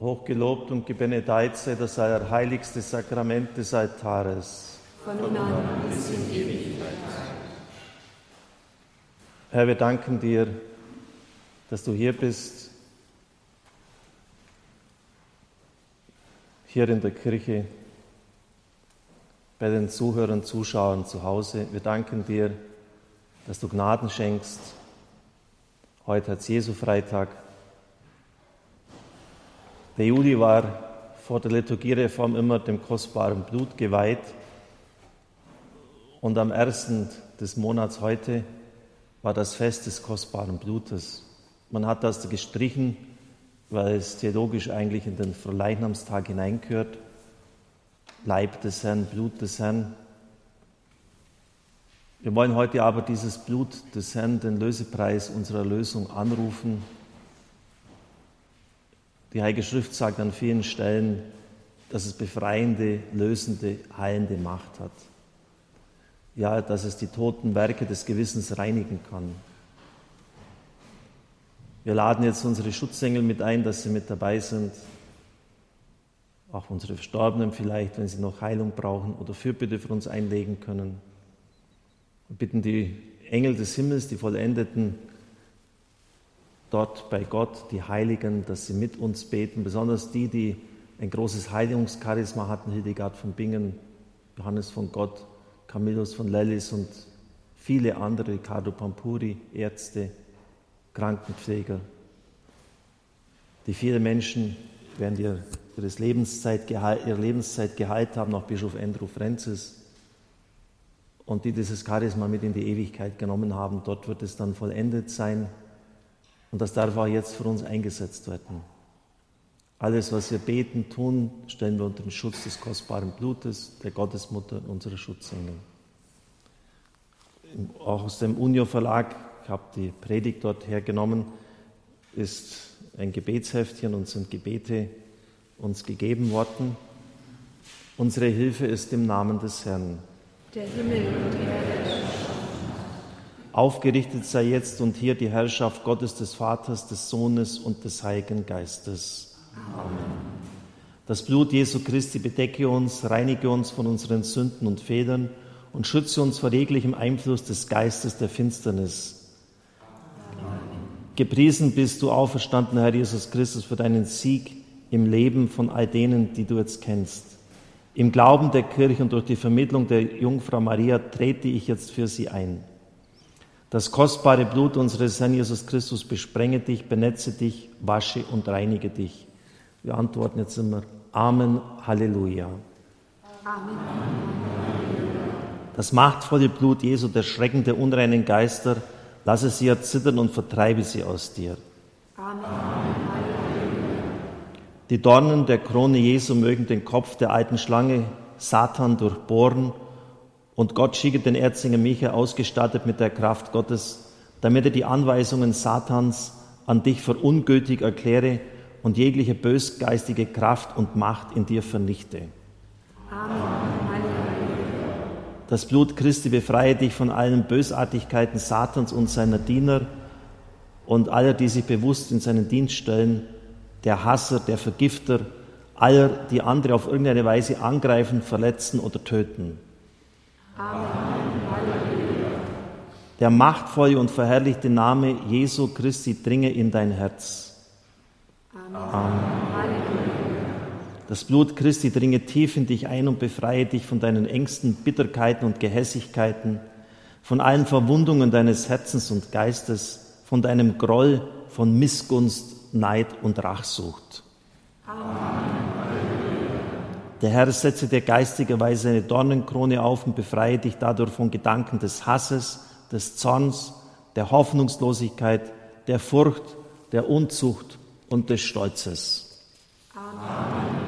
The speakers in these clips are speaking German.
Hochgelobt und gebenedeit sei das allerheiligste Sakrament des Altares. Von nun an bis in Ewigkeit. Herr, wir danken dir, dass du hier bist, hier in der Kirche, bei den Zuhörern, Zuschauern zu Hause. Wir danken dir, dass du Gnaden schenkst. Heute hat Jesu Freitag. Der Juli war vor der Liturgiereform immer dem kostbaren Blut geweiht. Und am ersten des Monats heute war das Fest des kostbaren Blutes. Man hat das gestrichen, weil es theologisch eigentlich in den Verleichnamstag hineingehört. Leib des Herrn, Blut des Herrn. Wir wollen heute aber dieses Blut des Herrn, den Lösepreis unserer Lösung anrufen die Heilige Schrift sagt an vielen Stellen, dass es befreiende, lösende, heilende Macht hat. Ja, dass es die toten Werke des Gewissens reinigen kann. Wir laden jetzt unsere Schutzengel mit ein, dass sie mit dabei sind. Auch unsere Verstorbenen vielleicht, wenn sie noch Heilung brauchen oder Fürbitte für uns einlegen können. Wir bitten die Engel des Himmels, die Vollendeten, dort bei Gott, die Heiligen, dass sie mit uns beten, besonders die, die ein großes Heiligungscharisma hatten, Hildegard von Bingen, Johannes von Gott, Camillus von Lellis und viele andere, Ricardo Pampuri, Ärzte, Krankenpfleger, die viele Menschen während ihrer Lebenszeit, ihrer Lebenszeit geheilt haben, auch Bischof Andrew Francis, und die dieses Charisma mit in die Ewigkeit genommen haben. Dort wird es dann vollendet sein. Und das darf auch jetzt für uns eingesetzt werden. Alles, was wir beten, tun, stellen wir unter den Schutz des kostbaren Blutes, der Gottesmutter, unserer Schutzengel. Auch aus dem Unio Verlag, ich habe die Predigt dort hergenommen, ist ein Gebetsheftchen und sind Gebete uns gegeben worden. Unsere Hilfe ist im Namen des Herrn. Der Himmel und die Erde Aufgerichtet sei jetzt und hier die Herrschaft Gottes des Vaters, des Sohnes und des Heiligen Geistes. Amen. Das Blut Jesu Christi bedecke uns, reinige uns von unseren Sünden und Fehlern und schütze uns vor jeglichem Einfluss des Geistes der Finsternis. Amen. Gepriesen bist du, auferstandener Herr Jesus Christus, für deinen Sieg im Leben von all denen, die du jetzt kennst. Im Glauben der Kirche und durch die Vermittlung der Jungfrau Maria trete ich jetzt für sie ein. Das kostbare Blut unseres Herrn Jesus Christus besprenge dich, benetze dich, wasche und reinige dich. Wir antworten jetzt immer Amen, Halleluja. Amen. Das machtvolle Blut Jesu, der Schrecken der unreinen Geister, lasse sie erzittern und vertreibe sie aus dir. Amen. Die Dornen der Krone Jesu mögen den Kopf der alten Schlange Satan durchbohren und Gott schicke den Erzengel Michael ausgestattet mit der Kraft Gottes, damit er die Anweisungen Satans an dich für ungültig erkläre und jegliche bösgeistige Kraft und Macht in dir vernichte. Amen. Das Blut Christi befreie dich von allen Bösartigkeiten Satans und seiner Diener und aller, die sich bewusst in seinen Dienst stellen, der Hasser, der Vergifter, aller, die andere auf irgendeine Weise angreifen, verletzen oder töten. Der machtvolle und verherrlichte Name Jesu Christi dringe in dein Herz. Amen. Amen. Das Blut Christi dringe tief in dich ein und befreie dich von deinen Ängsten, Bitterkeiten und Gehässigkeiten, von allen Verwundungen deines Herzens und Geistes, von deinem Groll, von Missgunst, Neid und Rachsucht. Amen. Der Herr setze dir geistigerweise eine Dornenkrone auf und befreie dich dadurch von Gedanken des Hasses, des Zorns, der Hoffnungslosigkeit, der Furcht, der Unzucht und des Stolzes. Amen.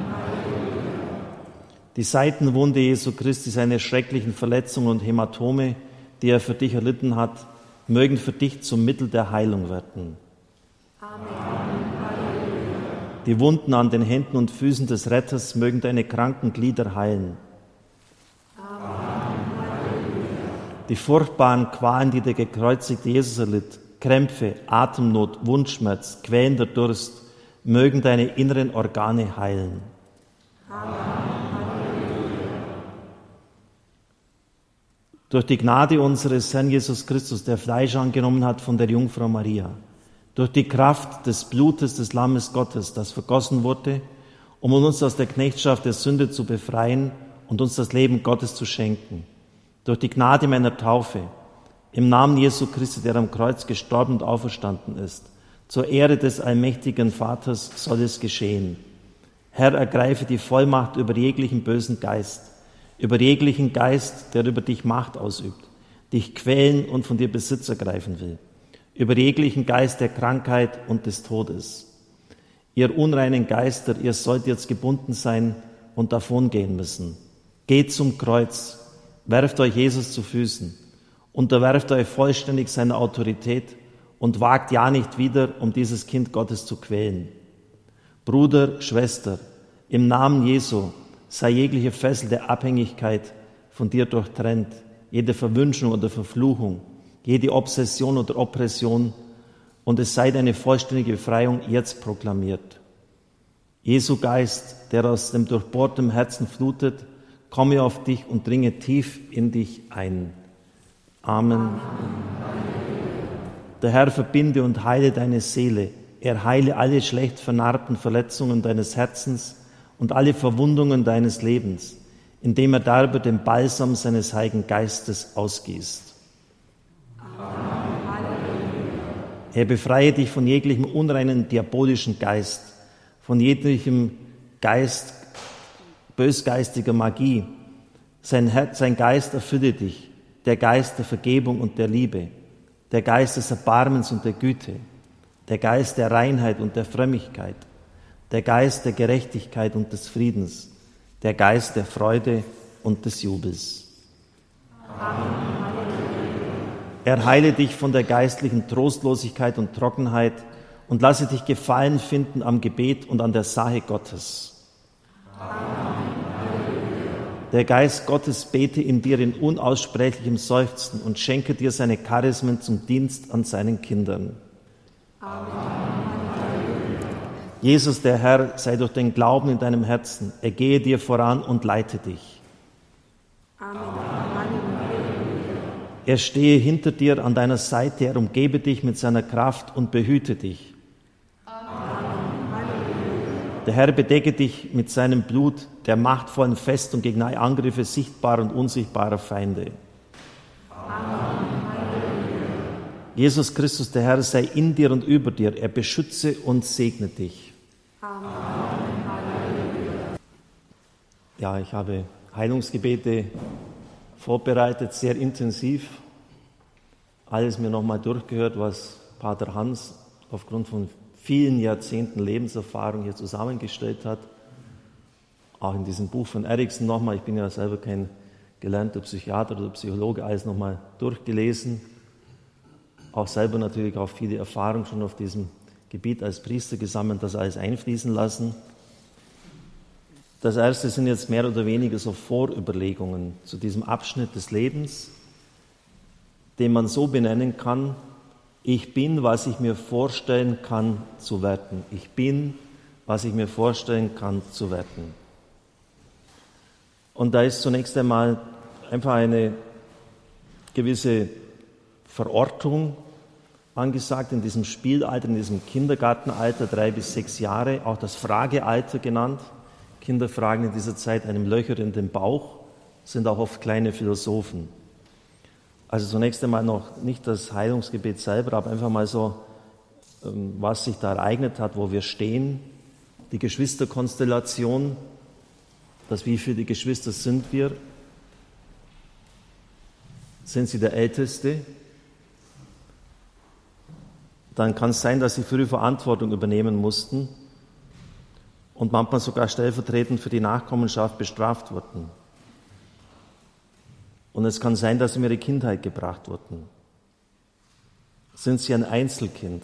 Die Seitenwunde Jesu Christi, seine schrecklichen Verletzungen und Hämatome, die er für dich erlitten hat, mögen für dich zum Mittel der Heilung werden. Amen. Die Wunden an den Händen und Füßen des Retters mögen deine kranken Glieder heilen. Die furchtbaren Qualen, die der gekreuzigte Jesus erlitt, Krämpfe, Atemnot, Wundschmerz, quälender Durst, mögen deine inneren Organe heilen. Amen. Durch die Gnade unseres Herrn Jesus Christus, der Fleisch angenommen hat von der Jungfrau Maria, durch die Kraft des Blutes des Lammes Gottes, das vergossen wurde, um uns aus der Knechtschaft der Sünde zu befreien und uns das Leben Gottes zu schenken, durch die Gnade meiner Taufe, im Namen Jesu Christi, der am Kreuz gestorben und auferstanden ist, zur Ehre des allmächtigen Vaters soll es geschehen. Herr, ergreife die Vollmacht über jeglichen bösen Geist, über jeglichen Geist, der über dich Macht ausübt, dich quälen und von dir Besitz ergreifen will, über jeglichen Geist der Krankheit und des Todes. Ihr unreinen Geister, ihr sollt jetzt gebunden sein und davongehen müssen. Geht zum Kreuz, werft euch Jesus zu Füßen, unterwerft euch vollständig seiner Autorität und wagt ja nicht wieder, um dieses Kind Gottes zu quälen. Bruder, Schwester, im Namen Jesu sei jegliche Fessel der Abhängigkeit von dir durchtrennt, jede Verwünschung oder Verfluchung, jede Obsession oder Oppression, und es sei deine vollständige Befreiung jetzt proklamiert. Jesu Geist, der aus dem durchbohrten Herzen flutet, komme auf dich und dringe tief in dich ein. Amen. Der Herr verbinde und heile deine Seele. Er heile alle schlecht vernarbten Verletzungen deines Herzens und alle Verwundungen deines Lebens, indem er darüber den Balsam seines Heiligen Geistes ausgießt. Er befreie dich von jeglichem unreinen diabolischen Geist, von jeglichem Geist bösgeistiger Magie. Sein, Herz, sein Geist erfülle dich, der Geist der Vergebung und der Liebe, der Geist des Erbarmens und der Güte, der Geist der Reinheit und der Frömmigkeit, der Geist der Gerechtigkeit und des Friedens, der Geist der Freude und des Jubels. Amen. Er heile dich von der geistlichen Trostlosigkeit und Trockenheit und lasse dich Gefallen finden am Gebet und an der Sache Gottes. Amen. Der Geist Gottes bete in dir in unaussprechlichem Seufzen und schenke dir seine Charismen zum Dienst an seinen Kindern. Amen. Jesus, der Herr, sei durch den Glauben in deinem Herzen. Er gehe dir voran und leite dich. Amen. Er stehe hinter dir an deiner Seite, er umgebe dich mit seiner Kraft und behüte dich. Amen. Der Herr bedecke dich mit seinem Blut, der machtvollen Festung gegen alle Angriffe sichtbarer und unsichtbarer Feinde. Amen. Jesus Christus, der Herr, sei in dir und über dir. Er beschütze und segne dich. Ja, ich habe Heilungsgebete vorbereitet, sehr intensiv. Alles mir nochmal durchgehört, was Pater Hans aufgrund von vielen Jahrzehnten Lebenserfahrung hier zusammengestellt hat. Auch in diesem Buch von Eriksen nochmal. Ich bin ja selber kein gelernter Psychiater oder Psychologe, alles nochmal durchgelesen. Auch selber natürlich auch viele Erfahrungen schon auf diesem Gebiet als Priester gesammelt, das alles einfließen lassen. Das erste sind jetzt mehr oder weniger so Vorüberlegungen zu diesem Abschnitt des Lebens, den man so benennen kann, ich bin, was ich mir vorstellen kann zu werden. Ich bin, was ich mir vorstellen kann zu werden. Und da ist zunächst einmal einfach eine gewisse Verortung angesagt in diesem Spielalter, in diesem Kindergartenalter, drei bis sechs Jahre, auch das Fragealter genannt. Kinder fragen in dieser Zeit einem Löcher in den Bauch, sind auch oft kleine Philosophen. Also zunächst einmal noch nicht das Heilungsgebet selber, aber einfach mal so, ähm, was sich da ereignet hat, wo wir stehen, die Geschwisterkonstellation, das wie viele Geschwister sind wir? Sind Sie der Älteste? dann kann es sein, dass sie früh Verantwortung übernehmen mussten und manchmal sogar stellvertretend für die Nachkommenschaft bestraft wurden. Und es kann sein, dass sie in ihre Kindheit gebracht wurden. Sind sie ein Einzelkind?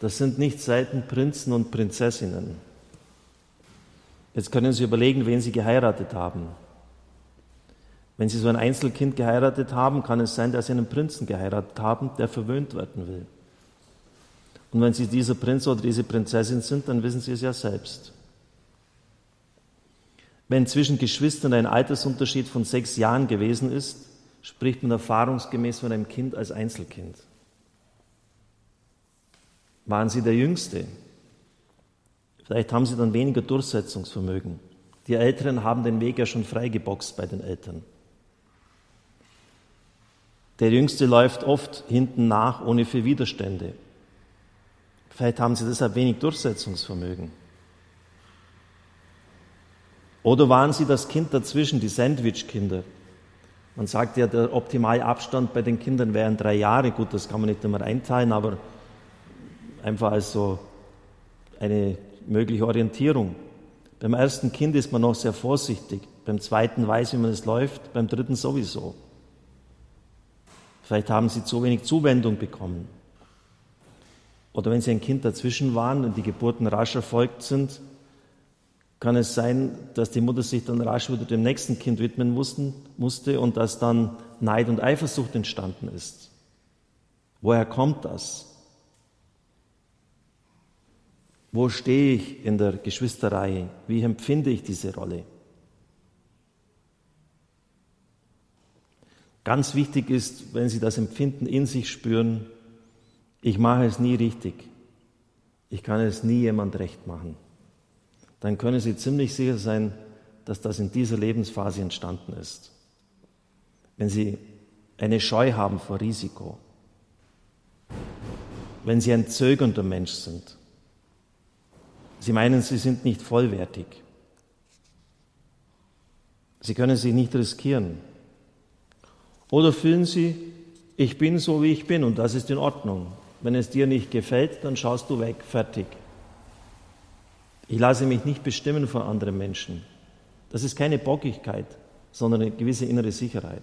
Das sind nicht selten Prinzen und Prinzessinnen. Jetzt können Sie überlegen, wen Sie geheiratet haben. Wenn Sie so ein Einzelkind geheiratet haben, kann es sein, dass Sie einen Prinzen geheiratet haben, der verwöhnt werden will. Und wenn Sie dieser Prinz oder diese Prinzessin sind, dann wissen Sie es ja selbst. Wenn zwischen Geschwistern ein Altersunterschied von sechs Jahren gewesen ist, spricht man erfahrungsgemäß von einem Kind als Einzelkind. Waren Sie der Jüngste? Vielleicht haben Sie dann weniger Durchsetzungsvermögen. Die Älteren haben den Weg ja schon freigeboxt bei den Eltern. Der Jüngste läuft oft hinten nach, ohne für Widerstände. Vielleicht haben sie deshalb wenig Durchsetzungsvermögen. Oder waren sie das Kind dazwischen, die Sandwich-Kinder? Man sagt ja, der optimale Abstand bei den Kindern wären drei Jahre. Gut, das kann man nicht immer einteilen, aber einfach als so eine mögliche Orientierung. Beim ersten Kind ist man noch sehr vorsichtig, beim zweiten weiß, wie man es läuft, beim dritten sowieso. Vielleicht haben sie zu wenig Zuwendung bekommen. Oder wenn sie ein Kind dazwischen waren und die Geburten rasch erfolgt sind, kann es sein, dass die Mutter sich dann rasch wieder dem nächsten Kind widmen musste und dass dann Neid und Eifersucht entstanden ist. Woher kommt das? Wo stehe ich in der Geschwisterei? Wie empfinde ich diese Rolle? Ganz wichtig ist, wenn Sie das Empfinden in sich spüren, ich mache es nie richtig, ich kann es nie jemand recht machen, dann können Sie ziemlich sicher sein, dass das in dieser Lebensphase entstanden ist. Wenn Sie eine Scheu haben vor Risiko, wenn Sie ein zögernder Mensch sind, Sie meinen, Sie sind nicht vollwertig, Sie können sich nicht riskieren. Oder fühlen Sie, ich bin so, wie ich bin und das ist in Ordnung. Wenn es dir nicht gefällt, dann schaust du weg, fertig. Ich lasse mich nicht bestimmen von anderen Menschen. Das ist keine Bockigkeit, sondern eine gewisse innere Sicherheit.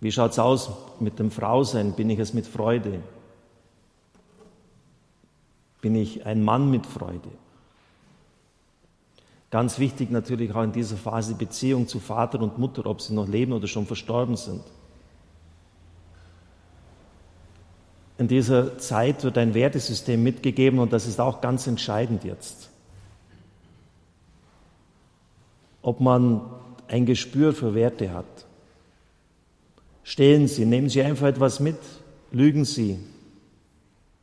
Wie schaut es aus mit dem Frausein? Bin ich es mit Freude? Bin ich ein Mann mit Freude? Ganz wichtig natürlich auch in dieser Phase Beziehung zu Vater und Mutter, ob sie noch leben oder schon verstorben sind. In dieser Zeit wird ein Wertesystem mitgegeben und das ist auch ganz entscheidend jetzt. Ob man ein Gespür für Werte hat. Stehlen Sie, nehmen Sie einfach etwas mit, lügen Sie.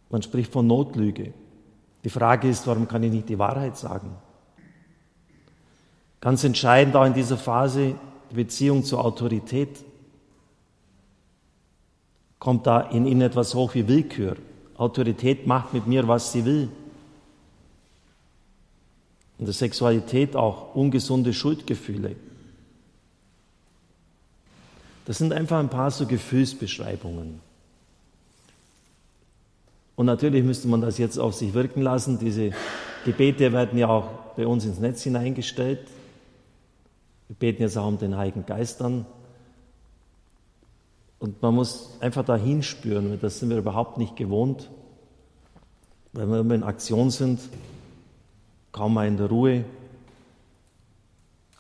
Man spricht von Notlüge. Die Frage ist, warum kann ich nicht die Wahrheit sagen? Ganz entscheidend auch in dieser Phase die Beziehung zur Autorität kommt da in ihnen etwas hoch wie Willkür. Autorität macht mit mir, was sie will. In der Sexualität auch ungesunde Schuldgefühle. Das sind einfach ein paar so Gefühlsbeschreibungen. Und natürlich müsste man das jetzt auf sich wirken lassen. Diese Gebete werden ja auch bei uns ins Netz hineingestellt. Wir beten jetzt auch um den Heiligen Geist an. Und man muss einfach da hinspüren, das sind wir überhaupt nicht gewohnt. Wenn wir immer in Aktion sind, kaum mal in der Ruhe.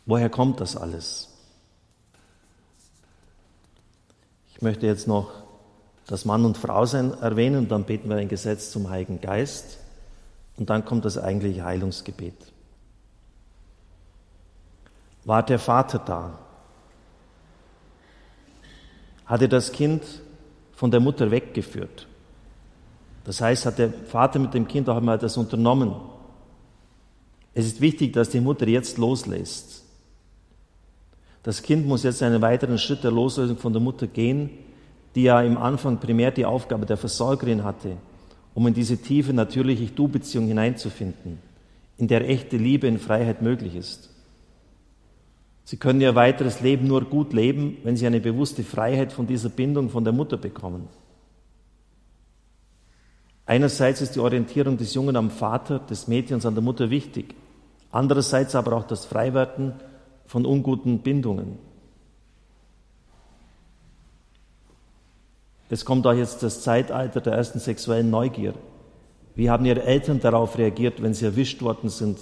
Woher kommt das alles? Ich möchte jetzt noch das Mann und Frau sein erwähnen und dann beten wir ein Gesetz zum Heiligen Geist und dann kommt das eigentliche Heilungsgebet. War der Vater da? Hat er das Kind von der Mutter weggeführt. Das heißt, hat der Vater mit dem Kind auch einmal das unternommen. Es ist wichtig, dass die Mutter jetzt loslässt. Das Kind muss jetzt einen weiteren Schritt der Loslösung von der Mutter gehen, die ja im Anfang primär die Aufgabe der Versorgerin hatte, um in diese tiefe, natürliche Du-Beziehung hineinzufinden, in der echte Liebe in Freiheit möglich ist. Sie können ihr weiteres Leben nur gut leben, wenn sie eine bewusste Freiheit von dieser Bindung von der Mutter bekommen. Einerseits ist die Orientierung des Jungen am Vater, des Mädchens an der Mutter wichtig. Andererseits aber auch das Freiwerden von unguten Bindungen. Es kommt auch jetzt das Zeitalter der ersten sexuellen Neugier. Wie haben Ihre Eltern darauf reagiert, wenn sie erwischt worden sind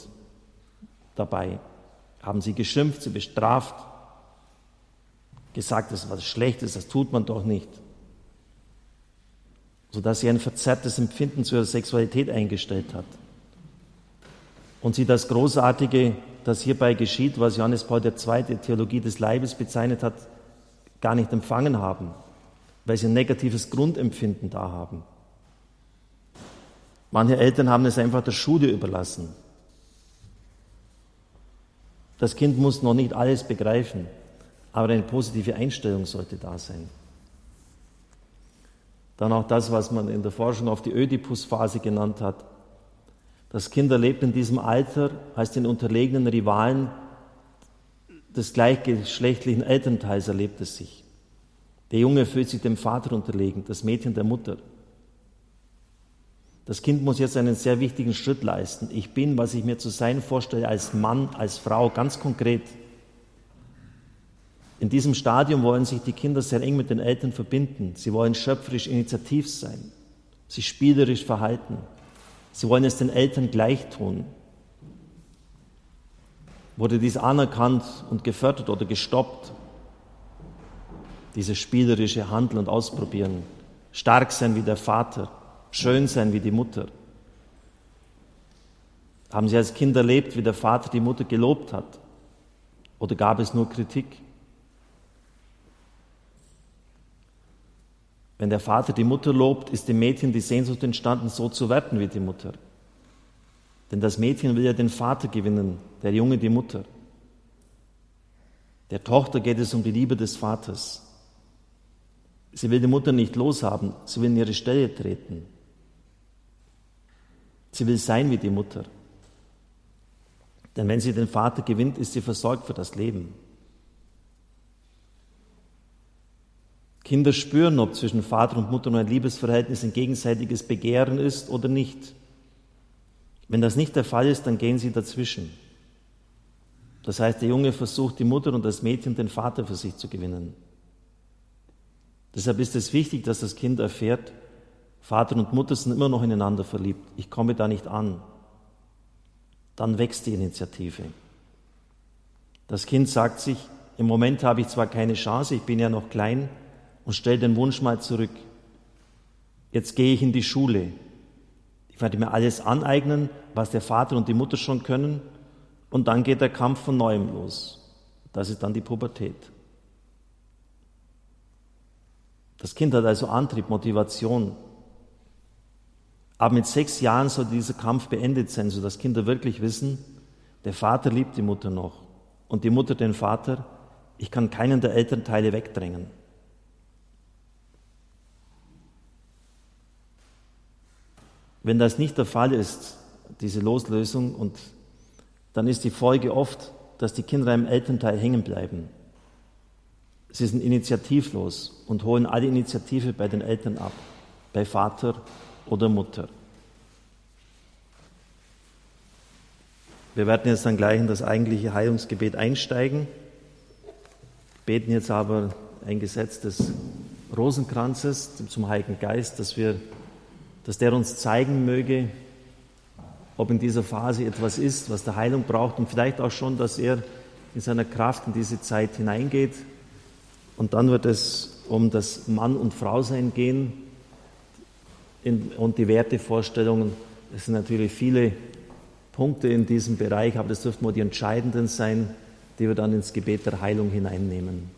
dabei? Haben sie geschimpft, sie bestraft, gesagt, das ist was Schlechtes, das tut man doch nicht. sodass sie ein verzerrtes Empfinden zur Sexualität eingestellt hat. Und sie das Großartige, das hierbei geschieht, was Johannes Paul II. Theologie des Leibes bezeichnet hat, gar nicht empfangen haben, weil sie ein negatives Grundempfinden da haben. Manche Eltern haben es einfach der Schule überlassen. Das Kind muss noch nicht alles begreifen, aber eine positive Einstellung sollte da sein. Dann auch das, was man in der Forschung auf die Ödipus-Phase genannt hat. Das Kind erlebt in diesem Alter als den unterlegenen Rivalen des gleichgeschlechtlichen Elternteils erlebt es sich. Der Junge fühlt sich dem Vater unterlegen, das Mädchen der Mutter. Das Kind muss jetzt einen sehr wichtigen Schritt leisten. Ich bin, was ich mir zu sein vorstelle, als Mann, als Frau, ganz konkret. In diesem Stadium wollen sich die Kinder sehr eng mit den Eltern verbinden. Sie wollen schöpferisch initiativ sein, sich spielerisch verhalten. Sie wollen es den Eltern gleich tun. Wurde dies anerkannt und gefördert oder gestoppt? Dieses spielerische Handeln und Ausprobieren. Stark sein wie der Vater, schön sein wie die Mutter. Haben Sie als Kind erlebt, wie der Vater die Mutter gelobt hat? Oder gab es nur Kritik? Wenn der Vater die Mutter lobt, ist dem Mädchen die Sehnsucht entstanden, so zu werden wie die Mutter. Denn das Mädchen will ja den Vater gewinnen, der Junge die Mutter. Der Tochter geht es um die Liebe des Vaters. Sie will die Mutter nicht loshaben, sie will in ihre Stelle treten. Sie will sein wie die Mutter. Denn wenn sie den Vater gewinnt, ist sie versorgt für das Leben. Kinder spüren, ob zwischen Vater und Mutter nur ein Liebesverhältnis ein gegenseitiges Begehren ist oder nicht. Wenn das nicht der Fall ist, dann gehen sie dazwischen. Das heißt, der Junge versucht, die Mutter und das Mädchen den Vater für sich zu gewinnen. Deshalb ist es wichtig, dass das Kind erfährt, Vater und Mutter sind immer noch ineinander verliebt. Ich komme da nicht an. Dann wächst die Initiative. Das Kind sagt sich, im Moment habe ich zwar keine Chance, ich bin ja noch klein und stelle den Wunsch mal zurück. Jetzt gehe ich in die Schule. Ich werde mir alles aneignen, was der Vater und die Mutter schon können, und dann geht der Kampf von neuem los. Das ist dann die Pubertät. Das Kind hat also Antrieb, Motivation, aber mit sechs Jahren soll dieser Kampf beendet sein, sodass Kinder wirklich wissen, der Vater liebt die Mutter noch und die Mutter den Vater. Ich kann keinen der Elternteile wegdrängen. Wenn das nicht der Fall ist, diese Loslösung, und dann ist die Folge oft, dass die Kinder einem Elternteil hängen bleiben. Sie sind initiativlos und holen alle Initiative bei den Eltern ab, bei Vater oder Mutter. Wir werden jetzt dann gleich in das eigentliche Heilungsgebet einsteigen, beten jetzt aber ein Gesetz des Rosenkranzes zum Heiligen Geist, dass, wir, dass der uns zeigen möge, ob in dieser Phase etwas ist, was der Heilung braucht und vielleicht auch schon, dass er in seiner Kraft in diese Zeit hineingeht. Und dann wird es um das Mann- und Frausein gehen, in, und die Wertevorstellungen. Es sind natürlich viele Punkte in diesem Bereich, aber das dürften wohl die entscheidenden sein, die wir dann ins Gebet der Heilung hineinnehmen.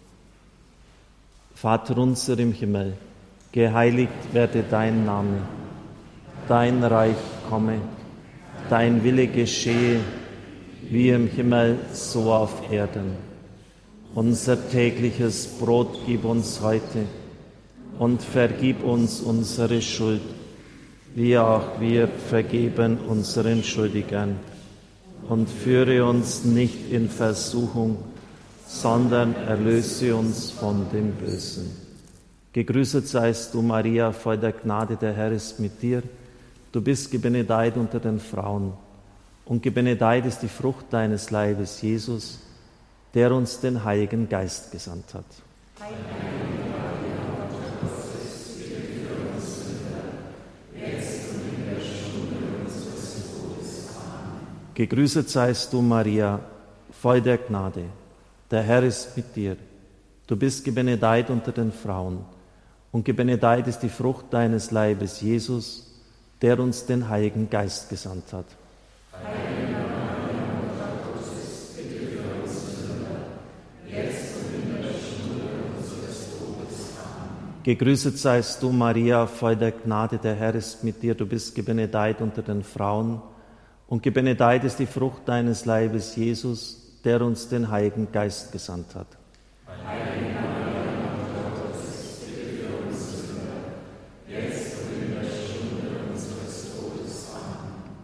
Vater unser im Himmel, geheiligt werde dein Name, dein Reich komme, dein Wille geschehe, wie im Himmel, so auf Erden. Unser tägliches Brot gib uns heute und vergib uns unsere Schuld, wie auch wir vergeben unseren Schuldigern. Und führe uns nicht in Versuchung, sondern erlöse uns von dem Bösen. Gegrüßet seist du, Maria, voll der Gnade, der Herr ist mit dir. Du bist gebenedeit unter den Frauen. Und gebenedeit ist die Frucht deines Leibes, Jesus, der uns den Heiligen Geist gesandt hat. Amen. Gegrüßet seist du, Maria, voll der Gnade. Der Herr ist mit dir. Du bist gebenedeit unter den Frauen. und gebenedeit ist die Frucht deines Leibes, Jesus, der uns den Heiligen Geist gesandt hat. Gegrüßet seist du, Maria, voll der Gnade, der Herr ist mit dir. Du bist gebenedeit unter den Frauen und gebenedeit ist die Frucht deines Leibes, Jesus, der uns den Heiligen Geist gesandt hat.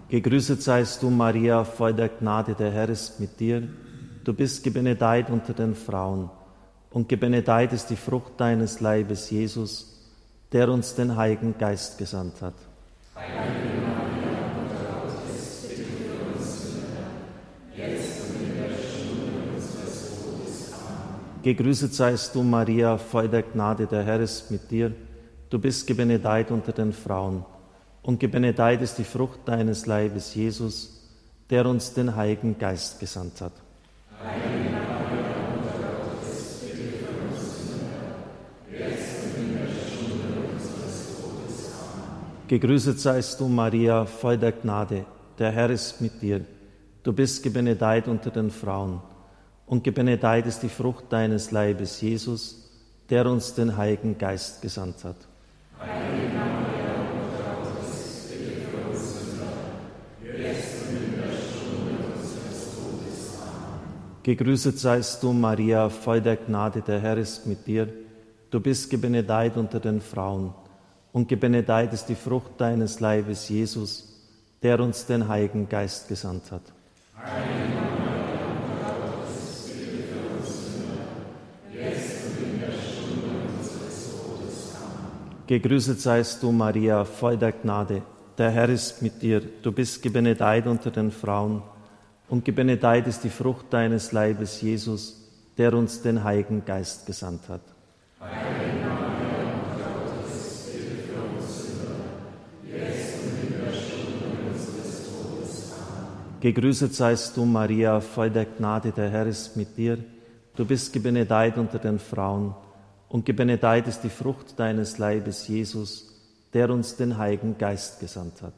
Gegrüßet seist du, Maria, voll der Gnade, der Herr ist mit dir. Du bist gebenedeit unter den Frauen und gebenedeit ist die Frucht deines Leibes, Jesus, der uns den Heiligen Geist gesandt hat. Gegrüßet seist du, Maria, voll der Gnade, der Herr ist mit dir. Du bist gebenedeit unter den Frauen und gebenedeit ist die Frucht deines Leibes, Jesus, der uns den Heiligen Geist gesandt hat. Gegrüßet seist du, Maria, voll der Gnade, der Herr ist mit dir. Du bist gebenedeit unter den Frauen, und gebenedeit ist die Frucht deines Leibes, Jesus, der uns den Heiligen Geist gesandt hat. Gegrüßet seist du, Maria, voll der Gnade, der Herr ist mit dir. Du bist gebenedeit unter den Frauen und gebenedeit ist die Frucht deines Leibes, Jesus, der uns den Heiligen Geist gesandt hat. Gegrüßet seist du, Maria, voll der Gnade. Der Herr ist mit dir. Du bist gebenedeit unter den Frauen. Und gebenedeit ist die Frucht deines Leibes, Jesus, der uns den Heiligen Geist gesandt hat. Gegrüßet seist du, Maria, voll der Gnade, der Herr ist mit dir. Du bist gebenedeit unter den Frauen, und gebenedeit ist die Frucht deines Leibes, Jesus, der uns den Heiligen Geist gesandt hat.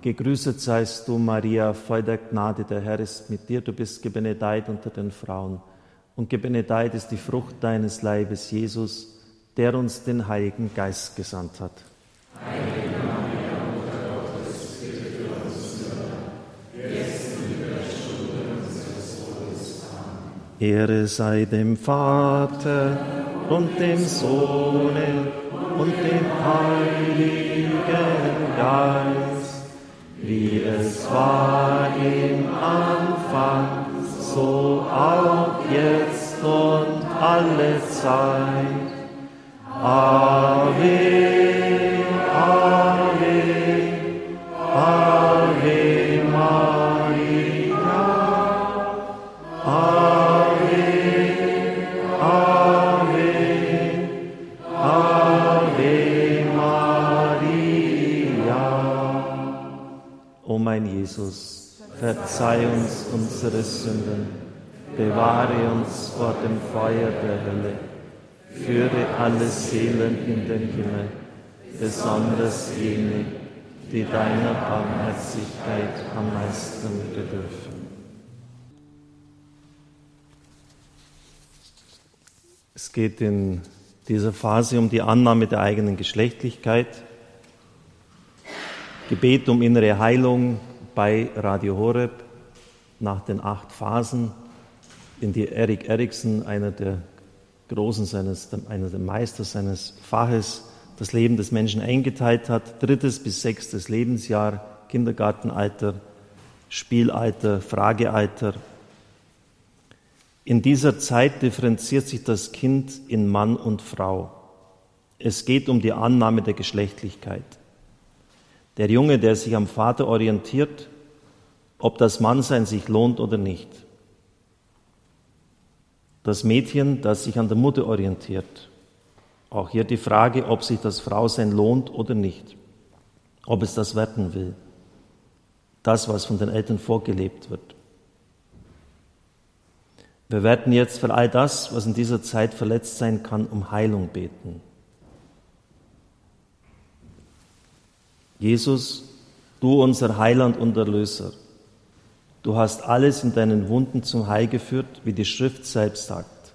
Gegrüßet seist du, Maria, voll der Gnade, der Herr ist mit dir. Du bist gebenedeit unter den Frauen und gebenedeit ist die Frucht deines Leibes, Jesus, der uns den Heiligen Geist gesandt hat. Ehre sei dem Vater und dem Sohne und dem Heiligen Geist, wie es war im Anfang, so auch jetzt und alle Zeit. Ave, Ave, Ave Jesus, verzeih uns unsere Sünden bewahre uns vor dem Feuer der Hölle, führe alle Seelen in den Himmel, besonders jene, die deiner Barmherzigkeit am meisten bedürfen. Es geht in dieser Phase um die Annahme der eigenen Geschlechtlichkeit, Gebet um innere Heilung bei Radio Horeb nach den acht Phasen in die Erik Erikson, einer der Großen seines, einer der Meister seines Faches, das Leben des Menschen eingeteilt hat. Drittes bis sechstes Lebensjahr, Kindergartenalter, Spielalter, Fragealter. In dieser Zeit differenziert sich das Kind in Mann und Frau. Es geht um die Annahme der Geschlechtlichkeit. Der Junge, der sich am Vater orientiert, ob das Mannsein sich lohnt oder nicht das Mädchen, das sich an der Mutter orientiert. Auch hier die Frage, ob sich das Frausein lohnt oder nicht, ob es das werden will. das, was von den Eltern vorgelebt wird. Wir werden jetzt für all das, was in dieser Zeit verletzt sein kann, um Heilung beten. Jesus, du unser Heiland und Erlöser, du hast alles in deinen Wunden zum Heil geführt, wie die Schrift selbst sagt.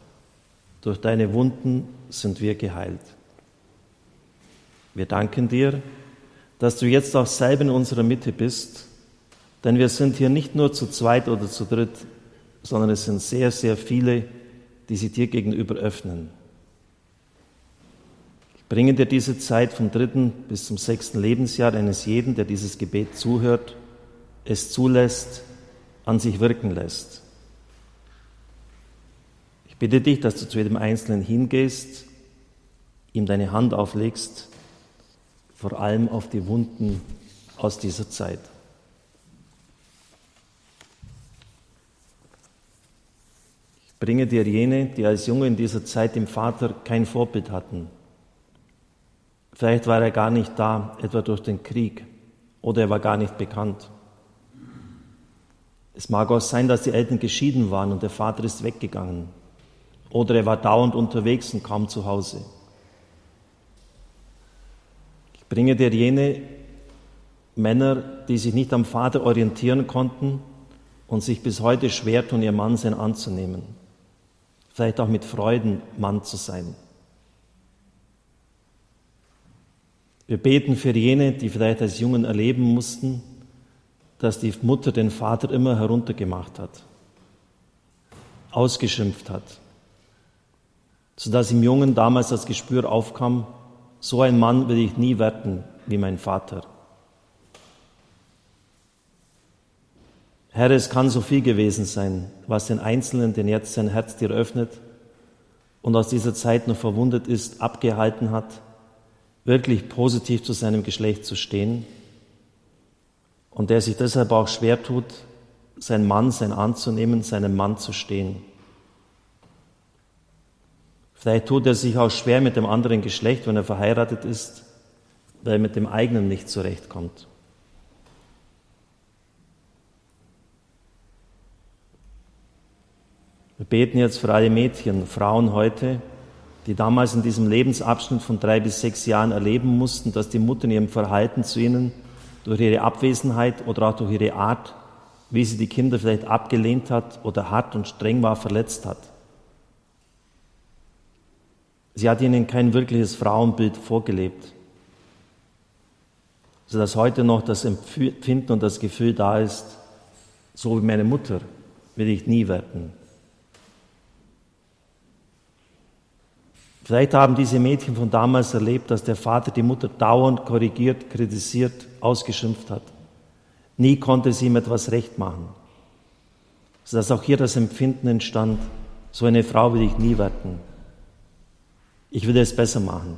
Durch deine Wunden sind wir geheilt. Wir danken dir, dass du jetzt auch selber in unserer Mitte bist, denn wir sind hier nicht nur zu zweit oder zu dritt, sondern es sind sehr, sehr viele, die sich dir gegenüber öffnen. Ich bringe dir diese Zeit vom dritten bis zum sechsten Lebensjahr eines jeden, der dieses Gebet zuhört, es zulässt, an sich wirken lässt. Ich bitte dich, dass du zu jedem Einzelnen hingehst, ihm deine Hand auflegst, vor allem auf die Wunden aus dieser Zeit. Bringe dir jene, die als Junge in dieser Zeit dem Vater kein Vorbild hatten. Vielleicht war er gar nicht da, etwa durch den Krieg, oder er war gar nicht bekannt. Es mag auch sein, dass die Eltern geschieden waren und der Vater ist weggegangen. Oder er war dauernd unterwegs und kaum zu Hause. Ich bringe dir jene Männer, die sich nicht am Vater orientieren konnten und sich bis heute schwer tun, ihr Mannsein anzunehmen vielleicht auch mit Freuden Mann zu sein. Wir beten für jene, die vielleicht als Jungen erleben mussten, dass die Mutter den Vater immer heruntergemacht hat, ausgeschimpft hat, sodass im Jungen damals das Gespür aufkam, so ein Mann will ich nie werden wie mein Vater. Herr, es kann so viel gewesen sein, was den Einzelnen, den jetzt sein Herz dir öffnet und aus dieser Zeit noch verwundet ist, abgehalten hat, wirklich positiv zu seinem Geschlecht zu stehen und der sich deshalb auch schwer tut, sein Mann, sein anzunehmen, seinem Mann zu stehen. Vielleicht tut er sich auch schwer mit dem anderen Geschlecht, wenn er verheiratet ist, weil er mit dem eigenen nicht zurechtkommt. Wir beten jetzt für alle Mädchen, Frauen heute, die damals in diesem Lebensabschnitt von drei bis sechs Jahren erleben mussten, dass die Mutter in ihrem Verhalten zu ihnen durch ihre Abwesenheit oder auch durch ihre Art, wie sie die Kinder vielleicht abgelehnt hat oder hart und streng war, verletzt hat. Sie hat ihnen kein wirkliches Frauenbild vorgelebt, sodass heute noch das Empfinden und das Gefühl da ist, so wie meine Mutter will ich nie werden. Vielleicht haben diese Mädchen von damals erlebt, dass der Vater die Mutter dauernd korrigiert, kritisiert, ausgeschimpft hat. Nie konnte sie ihm etwas recht machen. Sodass auch hier das Empfinden entstand, so eine Frau will ich nie werden. Ich will es besser machen.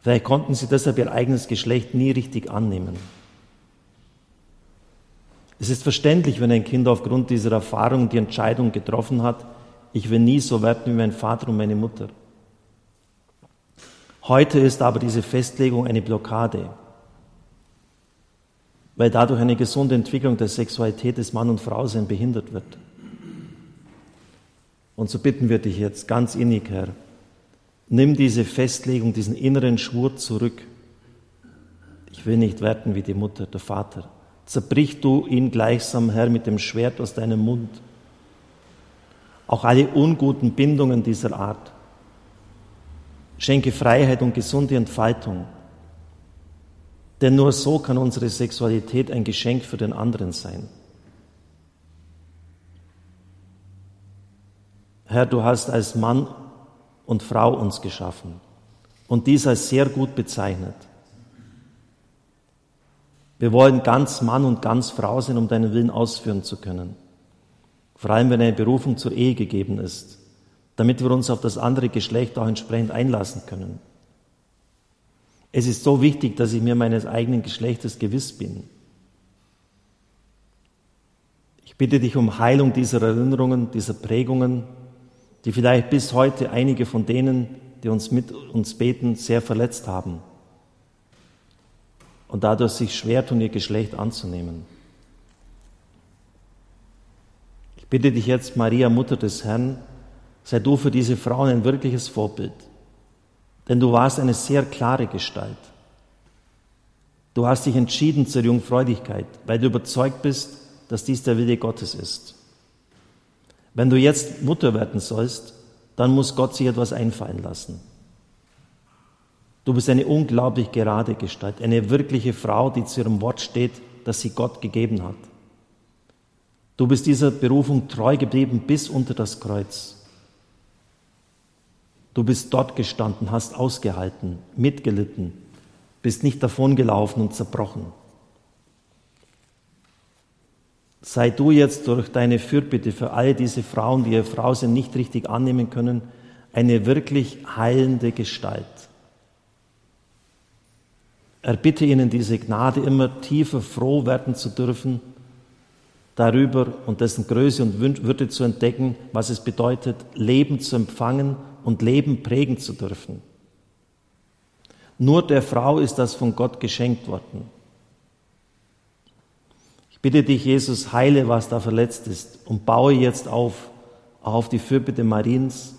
Vielleicht konnten sie deshalb ihr eigenes Geschlecht nie richtig annehmen. Es ist verständlich, wenn ein Kind aufgrund dieser Erfahrung die Entscheidung getroffen hat, ich will nie so werden wie mein Vater und meine Mutter. Heute ist aber diese Festlegung eine Blockade, weil dadurch eine gesunde Entwicklung der Sexualität des Mann und Frau sein behindert wird. Und so bitten wir dich jetzt ganz innig, Herr, nimm diese Festlegung, diesen inneren Schwur zurück. Ich will nicht werden wie die Mutter, der Vater. Zerbrich du ihn gleichsam, Herr, mit dem Schwert aus deinem Mund auch alle unguten Bindungen dieser Art. Schenke Freiheit und gesunde Entfaltung. Denn nur so kann unsere Sexualität ein Geschenk für den anderen sein. Herr, du hast als Mann und Frau uns geschaffen und dies als sehr gut bezeichnet. Wir wollen ganz Mann und ganz Frau sein, um deinen Willen ausführen zu können vor allem wenn eine Berufung zur Ehe gegeben ist, damit wir uns auf das andere Geschlecht auch entsprechend einlassen können. Es ist so wichtig, dass ich mir meines eigenen Geschlechtes gewiss bin. Ich bitte dich um Heilung dieser Erinnerungen, dieser Prägungen, die vielleicht bis heute einige von denen, die uns mit uns beten, sehr verletzt haben. und dadurch sich schwer tun, ihr Geschlecht anzunehmen. Ich bitte dich jetzt, Maria, Mutter des Herrn, sei du für diese Frauen ein wirkliches Vorbild, denn du warst eine sehr klare Gestalt. Du hast dich entschieden zur Jungfräulichkeit, weil du überzeugt bist, dass dies der Wille Gottes ist. Wenn du jetzt Mutter werden sollst, dann muss Gott sich etwas einfallen lassen. Du bist eine unglaublich gerade Gestalt, eine wirkliche Frau, die zu ihrem Wort steht, das sie Gott gegeben hat. Du bist dieser Berufung treu geblieben bis unter das Kreuz. Du bist dort gestanden, hast ausgehalten, mitgelitten, bist nicht davongelaufen und zerbrochen. Sei du jetzt durch deine Fürbitte für all diese Frauen, die ihre Frau sind, nicht richtig annehmen können, eine wirklich heilende Gestalt. Erbitte ihnen diese Gnade, immer tiefer froh werden zu dürfen, darüber und dessen Größe und Würde zu entdecken, was es bedeutet, Leben zu empfangen und Leben prägen zu dürfen. Nur der Frau ist das von Gott geschenkt worden. Ich bitte dich, Jesus, heile, was da verletzt ist und baue jetzt auf, auf die Fürbitte Mariens,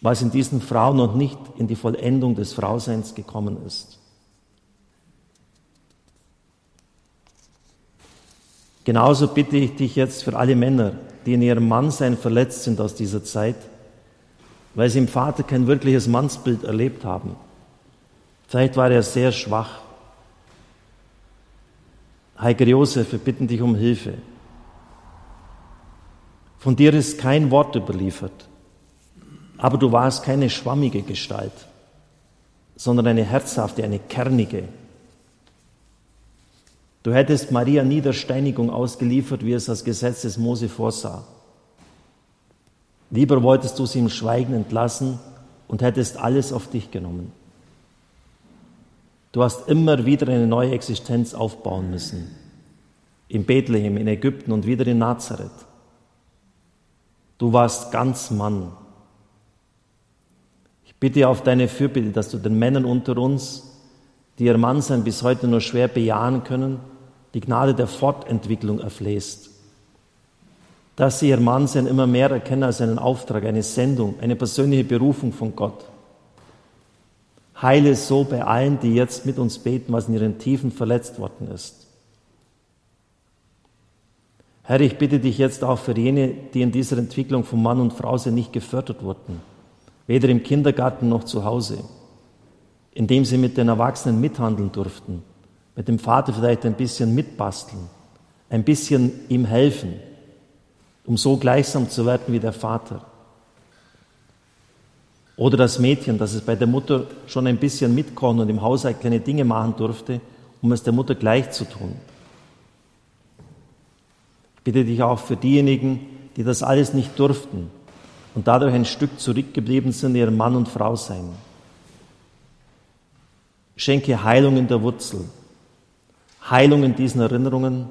was in diesen Frauen noch nicht in die Vollendung des Frauseins gekommen ist. Genauso bitte ich dich jetzt für alle Männer, die in ihrem Mannsein verletzt sind aus dieser Zeit, weil sie im Vater kein wirkliches Mannsbild erlebt haben. Vielleicht war er sehr schwach, Heiliger Josef, wir bitten dich um Hilfe. Von dir ist kein Wort überliefert, aber du warst keine schwammige Gestalt, sondern eine herzhafte, eine kernige. Du hättest Maria nie der Steinigung ausgeliefert, wie es das Gesetz des Mose vorsah. Lieber wolltest du sie im Schweigen entlassen und hättest alles auf dich genommen. Du hast immer wieder eine neue Existenz aufbauen müssen. In Bethlehem, in Ägypten und wieder in Nazareth. Du warst ganz Mann. Ich bitte auf deine Fürbitte, dass du den Männern unter uns, die ihr Mannsein bis heute nur schwer bejahen können, die Gnade der Fortentwicklung erflehst. Dass sie ihr Mannsein immer mehr erkennen als einen Auftrag, eine Sendung, eine persönliche Berufung von Gott. Heile so bei allen, die jetzt mit uns beten, was in ihren Tiefen verletzt worden ist. Herr, ich bitte dich jetzt auch für jene, die in dieser Entwicklung von Mann und Frau sind, nicht gefördert wurden, weder im Kindergarten noch zu Hause, indem sie mit den Erwachsenen mithandeln durften, mit dem Vater vielleicht ein bisschen mitbasteln, ein bisschen ihm helfen, um so gleichsam zu werden wie der Vater. Oder das Mädchen, das es bei der Mutter schon ein bisschen mitkochen und im Haushalt kleine Dinge machen durfte, um es der Mutter gleich zu tun. Ich bitte dich auch für diejenigen, die das alles nicht durften und dadurch ein Stück zurückgeblieben sind, ihrem Mann und Frau sein. Schenke Heilung in der Wurzel, Heilung in diesen Erinnerungen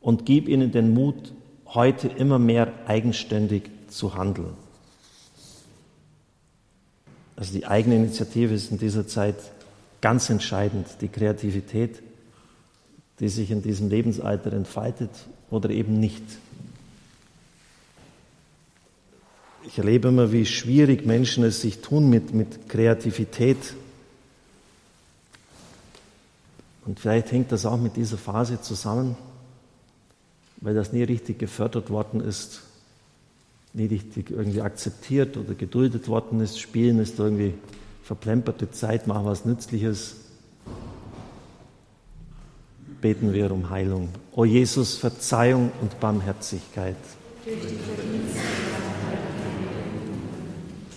und gib ihnen den Mut, heute immer mehr eigenständig zu handeln. Also die eigene Initiative ist in dieser Zeit ganz entscheidend, die Kreativität, die sich in diesem Lebensalter entfaltet oder eben nicht. Ich erlebe immer, wie schwierig Menschen es sich tun mit, mit Kreativität. Und vielleicht hängt das auch mit dieser Phase zusammen, weil das nie richtig gefördert worden ist nie richtig irgendwie akzeptiert oder geduldet worden ist. Spielen ist irgendwie verplemperte Zeit, machen was Nützliches. Beten wir um Heilung. O Jesus, Verzeihung und Barmherzigkeit.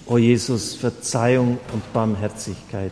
O Jesus, Verzeihung und Barmherzigkeit.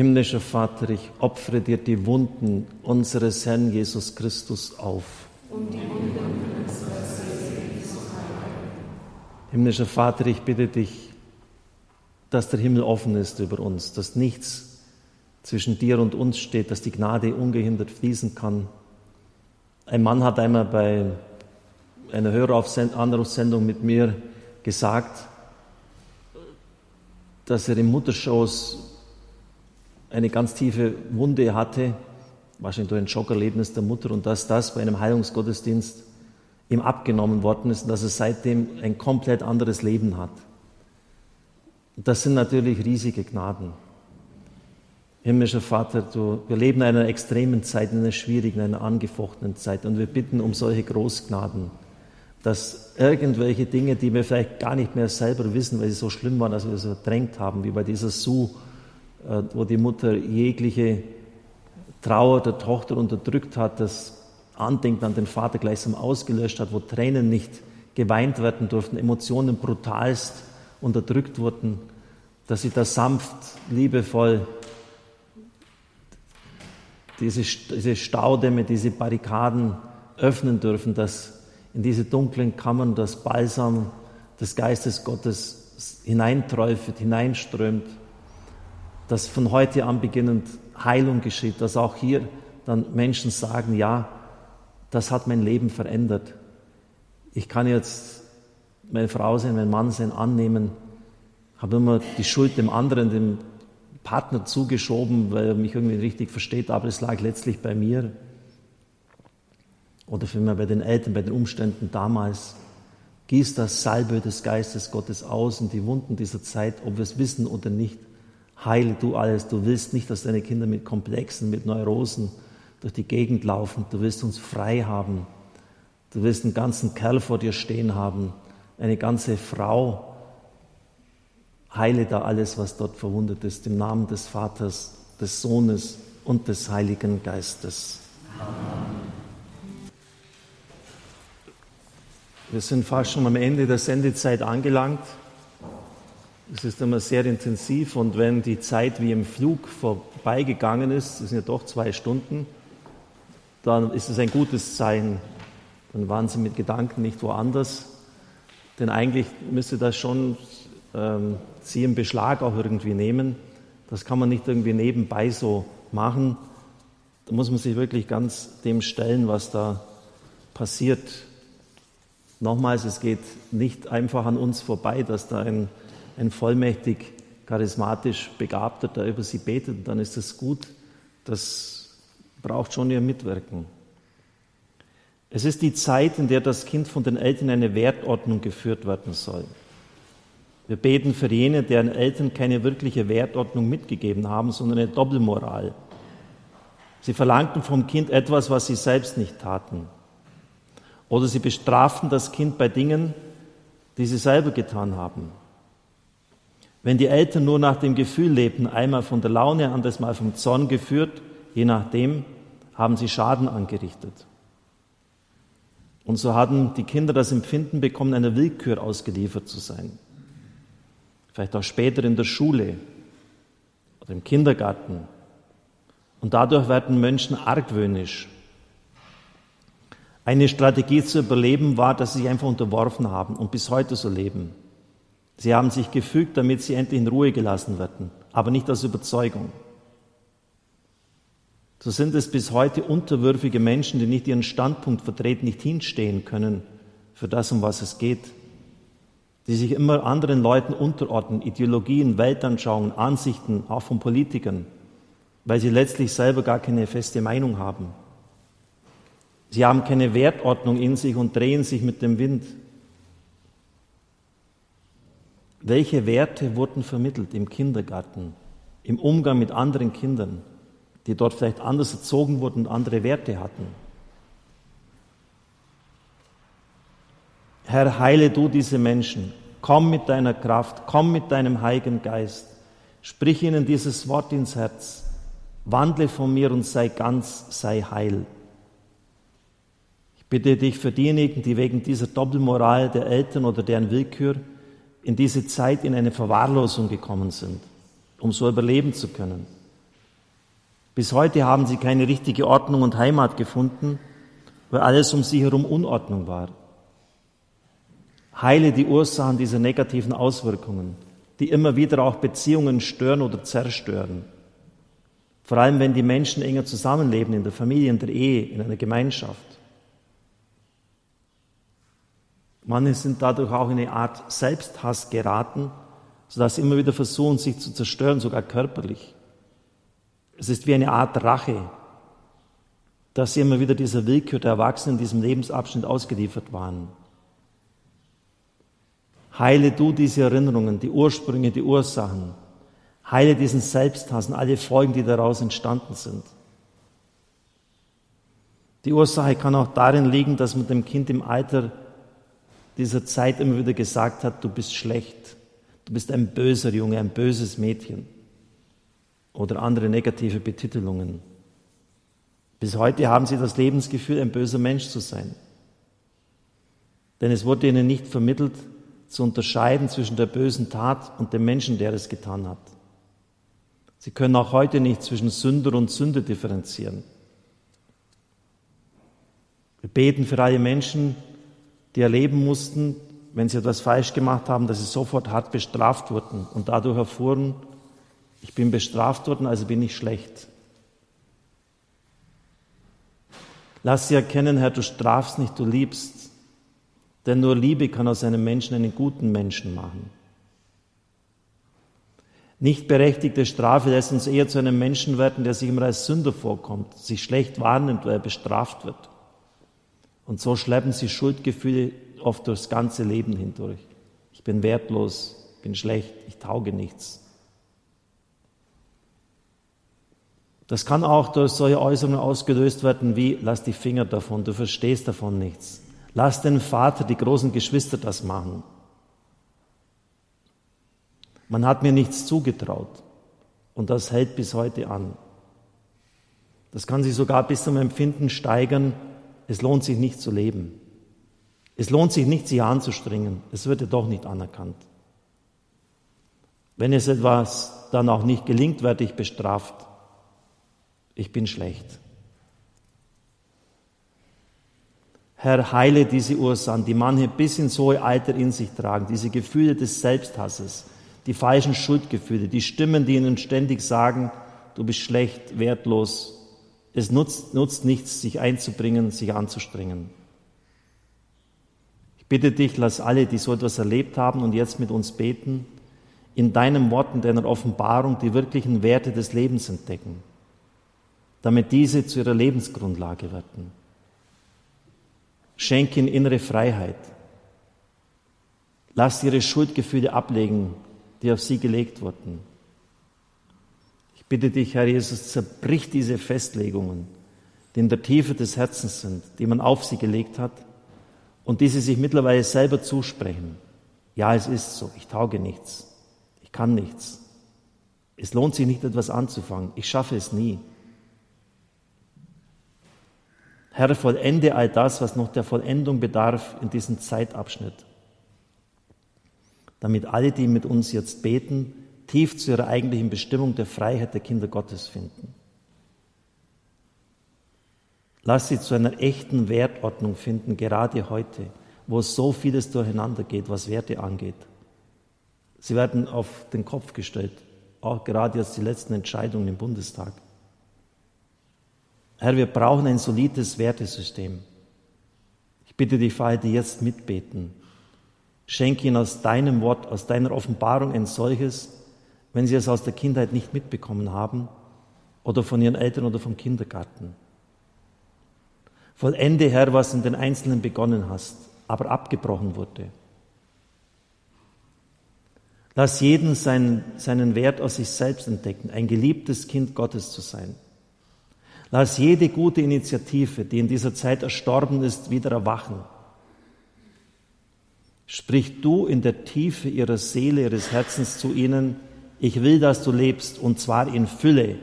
Himmlischer Vater, ich opfere dir die Wunden unseres Herrn Jesus Christus auf. Himmlischer Vater, ich bitte dich, dass der Himmel offen ist über uns, dass nichts zwischen dir und uns steht, dass die Gnade ungehindert fließen kann. Ein Mann hat einmal bei einer Höreranrufsendung mit mir gesagt, dass er im Mutterschoß eine ganz tiefe Wunde hatte, wahrscheinlich durch ein Schockerlebnis der Mutter und dass das bei einem Heilungsgottesdienst ihm abgenommen worden ist und dass er seitdem ein komplett anderes Leben hat. das sind natürlich riesige Gnaden. Himmlischer Vater, du, wir leben in einer extremen Zeit, in einer schwierigen, in einer angefochtenen Zeit und wir bitten um solche Großgnaden, dass irgendwelche Dinge, die wir vielleicht gar nicht mehr selber wissen, weil sie so schlimm waren, dass wir sie verdrängt haben, wie bei dieser Sue, wo die Mutter jegliche Trauer der Tochter unterdrückt hat, das Andenken an den Vater gleichsam ausgelöscht hat, wo Tränen nicht geweint werden durften, Emotionen brutalst unterdrückt wurden, dass sie da sanft, liebevoll diese, diese Staudämme, diese Barrikaden öffnen dürfen, dass in diese dunklen Kammern das Balsam des Geistes Gottes hineinträufelt, hineinströmt dass von heute an beginnend Heilung geschieht, dass auch hier dann Menschen sagen, ja, das hat mein Leben verändert. Ich kann jetzt meine Frau sein, mein Mann sein, annehmen, habe immer die Schuld dem anderen, dem Partner zugeschoben, weil er mich irgendwie richtig versteht, aber es lag letztlich bei mir. Oder vielmehr bei den Eltern, bei den Umständen damals. Gieß das Salbe des Geistes Gottes aus in die Wunden dieser Zeit, ob wir es wissen oder nicht heile du alles. Du willst nicht, dass deine Kinder mit Komplexen, mit Neurosen durch die Gegend laufen. Du willst uns frei haben. Du willst einen ganzen Kerl vor dir stehen haben, eine ganze Frau. Heile da alles, was dort verwundet ist, im Namen des Vaters, des Sohnes und des Heiligen Geistes. Wir sind fast schon am Ende der Sendezeit angelangt. Es ist immer sehr intensiv und wenn die Zeit wie im Flug vorbeigegangen ist, das sind ja doch zwei Stunden, dann ist es ein gutes Zeichen. Dann waren sie mit Gedanken nicht woanders. Denn eigentlich müsste das schon ähm, sie im Beschlag auch irgendwie nehmen. Das kann man nicht irgendwie nebenbei so machen. Da muss man sich wirklich ganz dem stellen, was da passiert. Nochmals, es geht nicht einfach an uns vorbei, dass da ein ein vollmächtig charismatisch Begabter, der über sie betet, dann ist das gut. Das braucht schon ihr Mitwirken. Es ist die Zeit, in der das Kind von den Eltern in eine Wertordnung geführt werden soll. Wir beten für jene, deren Eltern keine wirkliche Wertordnung mitgegeben haben, sondern eine Doppelmoral. Sie verlangten vom Kind etwas, was sie selbst nicht taten. Oder sie bestraften das Kind bei Dingen, die sie selber getan haben. Wenn die Eltern nur nach dem Gefühl lebten, einmal von der Laune, anderes Mal vom Zorn geführt, je nachdem, haben sie Schaden angerichtet. Und so hatten die Kinder das Empfinden bekommen, einer Willkür ausgeliefert zu sein. Vielleicht auch später in der Schule oder im Kindergarten. Und dadurch werden Menschen argwöhnisch. Eine Strategie zu überleben war, dass sie sich einfach unterworfen haben und bis heute so leben. Sie haben sich gefügt, damit sie endlich in Ruhe gelassen werden, aber nicht aus Überzeugung. So sind es bis heute unterwürfige Menschen, die nicht ihren Standpunkt vertreten, nicht hinstehen können für das, um was es geht, die sich immer anderen Leuten unterordnen, Ideologien, Weltanschauungen, Ansichten, auch von Politikern, weil sie letztlich selber gar keine feste Meinung haben. Sie haben keine Wertordnung in sich und drehen sich mit dem Wind. Welche Werte wurden vermittelt im Kindergarten, im Umgang mit anderen Kindern? die dort vielleicht anders erzogen wurden und andere Werte hatten. Herr, heile du diese Menschen. Komm mit deiner Kraft, komm mit deinem Heiligen Geist. Sprich ihnen dieses Wort ins Herz. Wandle von mir und sei ganz, sei heil. Ich bitte dich für diejenigen, die wegen dieser Doppelmoral der Eltern oder deren Willkür in diese Zeit in eine Verwahrlosung gekommen sind, um so überleben zu können. Bis heute haben sie keine richtige Ordnung und Heimat gefunden, weil alles um sie herum Unordnung war. Heile die Ursachen dieser negativen Auswirkungen, die immer wieder auch Beziehungen stören oder zerstören. Vor allem, wenn die Menschen enger zusammenleben, in der Familie, in der Ehe, in einer Gemeinschaft. Manche sind dadurch auch in eine Art Selbsthass geraten, sodass sie immer wieder versuchen, sich zu zerstören, sogar körperlich. Es ist wie eine Art Rache, dass sie immer wieder dieser Willkür der Erwachsenen in diesem Lebensabschnitt ausgeliefert waren. Heile du diese Erinnerungen, die Ursprünge, die Ursachen. Heile diesen Selbsthass und alle Folgen, die daraus entstanden sind. Die Ursache kann auch darin liegen, dass man dem Kind im Alter dieser Zeit immer wieder gesagt hat, du bist schlecht, du bist ein böser Junge, ein böses Mädchen oder andere negative Betitelungen. Bis heute haben sie das Lebensgefühl, ein böser Mensch zu sein. Denn es wurde ihnen nicht vermittelt, zu unterscheiden zwischen der bösen Tat und dem Menschen, der es getan hat. Sie können auch heute nicht zwischen Sünder und Sünde differenzieren. Wir beten für alle Menschen, die erleben mussten, wenn sie etwas falsch gemacht haben, dass sie sofort hart bestraft wurden und dadurch erfuhren, ich bin bestraft worden, also bin ich schlecht. Lass sie erkennen, Herr, du strafst nicht, du liebst. Denn nur Liebe kann aus einem Menschen einen guten Menschen machen. Nicht berechtigte Strafe lässt uns eher zu einem Menschen werden, der sich immer als Sünder vorkommt, sich schlecht wahrnimmt, weil er bestraft wird. Und so schleppen sie Schuldgefühle oft durchs ganze Leben hindurch. Ich bin wertlos, bin schlecht, ich tauge nichts. Das kann auch durch solche Äußerungen ausgelöst werden wie, lass die Finger davon, du verstehst davon nichts. Lass den Vater, die großen Geschwister das machen. Man hat mir nichts zugetraut und das hält bis heute an. Das kann sich sogar bis zum Empfinden steigern, es lohnt sich nicht zu leben. Es lohnt sich nicht, sich anzustrengen. Es wird ja doch nicht anerkannt. Wenn es etwas dann auch nicht gelingt, werde ich bestraft. Ich bin schlecht. Herr, heile diese Ursachen, die manche bis ins hohe Alter in sich tragen, diese Gefühle des Selbsthasses, die falschen Schuldgefühle, die Stimmen, die ihnen ständig sagen, du bist schlecht, wertlos. Es nutzt, nutzt nichts, sich einzubringen, sich anzustrengen. Ich bitte dich, lass alle, die so etwas erlebt haben und jetzt mit uns beten, in deinem Wort, in deiner Offenbarung die wirklichen Werte des Lebens entdecken, damit diese zu ihrer Lebensgrundlage werden. Schenk ihnen innere Freiheit. Lass ihre Schuldgefühle ablegen, die auf sie gelegt wurden. Bitte dich, Herr Jesus, zerbrich diese Festlegungen, die in der Tiefe des Herzens sind, die man auf sie gelegt hat und die sie sich mittlerweile selber zusprechen. Ja, es ist so, ich tauge nichts, ich kann nichts. Es lohnt sich nicht, etwas anzufangen, ich schaffe es nie. Herr, vollende all das, was noch der Vollendung bedarf in diesem Zeitabschnitt, damit alle, die mit uns jetzt beten, tief zu ihrer eigentlichen Bestimmung der Freiheit der Kinder Gottes finden. Lass sie zu einer echten Wertordnung finden, gerade heute, wo so vieles durcheinander geht, was Werte angeht. Sie werden auf den Kopf gestellt, auch gerade jetzt die letzten Entscheidungen im Bundestag. Herr, wir brauchen ein solides Wertesystem. Ich bitte dich, Vater, jetzt mitbeten. Schenke ihnen aus deinem Wort, aus deiner Offenbarung ein solches, wenn sie es aus der Kindheit nicht mitbekommen haben oder von ihren Eltern oder vom Kindergarten. Vollende, Herr, was in den Einzelnen begonnen hast, aber abgebrochen wurde. Lass jeden seinen, seinen Wert aus sich selbst entdecken, ein geliebtes Kind Gottes zu sein Lass jede gute Initiative, die in dieser Zeit erstorben ist, wieder erwachen. Sprich du in der Tiefe ihrer Seele, ihres Herzens zu ihnen, ich will, dass du lebst, und zwar in Fülle.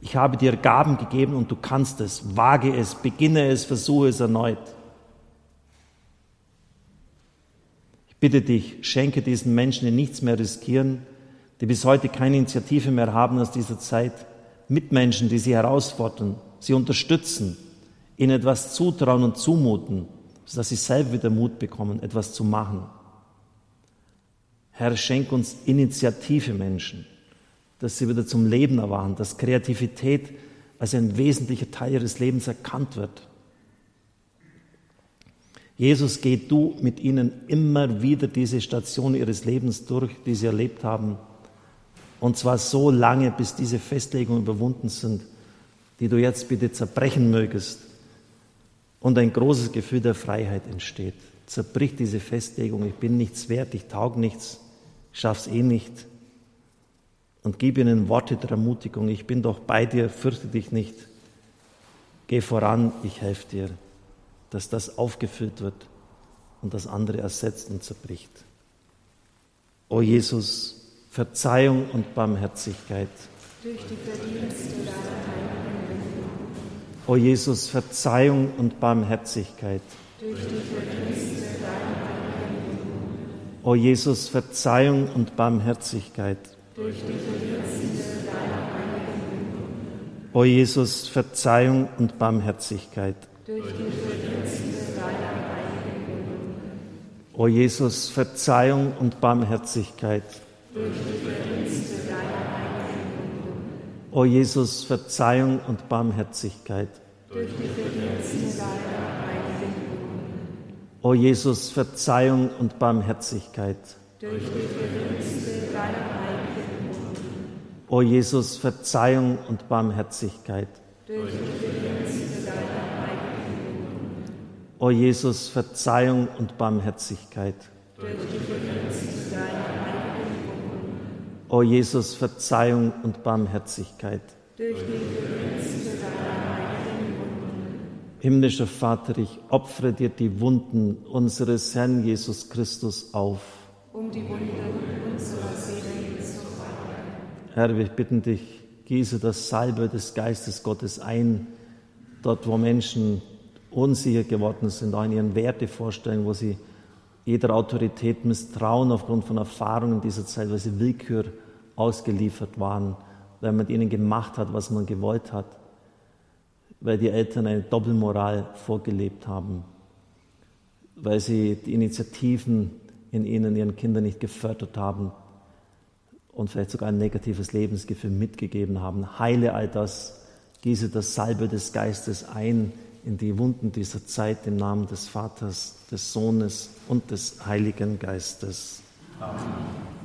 Ich habe dir Gaben gegeben und du kannst es, wage es, beginne es, versuche es erneut. Ich bitte dich, schenke diesen Menschen, die nichts mehr riskieren, die bis heute keine Initiative mehr haben aus dieser Zeit, Mitmenschen, die sie herausfordern, sie unterstützen, ihnen etwas zutrauen und zumuten, sodass sie selber wieder Mut bekommen, etwas zu machen. Herr, schenk uns Initiative Menschen, dass sie wieder zum Leben erwachen, dass Kreativität als ein wesentlicher Teil ihres Lebens erkannt wird. Jesus, geh du mit ihnen immer wieder diese Station ihres Lebens durch, die sie erlebt haben und zwar so lange, bis diese Festlegungen überwunden sind, die du jetzt bitte zerbrechen mögest und ein großes Gefühl der Freiheit entsteht. Zerbrich diese Festlegung, ich bin nichts wert, ich taug nichts, ich schaff's eh nicht. Und gib ihnen Worte der Ermutigung, ich bin doch bei dir, fürchte dich nicht. Geh voran, ich helfe dir, dass das aufgefüllt wird und das andere ersetzt und zerbricht. O Jesus, Verzeihung und Barmherzigkeit. Durch die Verdienste deiner O Jesus, Verzeihung und Barmherzigkeit. Durch die Verdienste O Jesus, Verzeihung und Barmherzigkeit. Durch O Jesus, Verzeihung und Barmherzigkeit. O Jesus, Verzeihung und Barmherzigkeit O Jesus, Verzeihung und Barmherzigkeit. Durch die Verdienste deiner heiligen O Jesus, Verzeihung und Barmherzigkeit. Durch die Verdienste deiner heiligen O Jesus, Verzeihung und Barmherzigkeit. Durch die Verdienste deiner heiligen O Jesus, Verzeihung und Barmherzigkeit. Durch die Verdienste deiner O Jesus, Verzeihung und Barmherzigkeit. Durch die heiligen Wunden. Himmlischer Vater, ich opfere dir die Wunden unseres Herrn Jesus Christus auf. Um die Wunden unserer Seele zu heilen. Herr, wir bitten dich, gieße das Salbe des Geistes Gottes ein, dort wo Menschen unsicher geworden sind, auch in ihren Wertevorstellungen, wo sie jeder Autorität misstrauen aufgrund von Erfahrungen dieser Zeit, weil sie Willkür ausgeliefert waren, weil man ihnen gemacht hat, was man gewollt hat, weil die Eltern eine Doppelmoral vorgelebt haben, weil sie die Initiativen in ihnen, ihren Kindern nicht gefördert haben und vielleicht sogar ein negatives Lebensgefühl mitgegeben haben. Heile all das, gieße das Salbe des Geistes ein in die Wunden dieser Zeit im Namen des Vaters, des Sohnes und des Heiligen Geistes. Amen.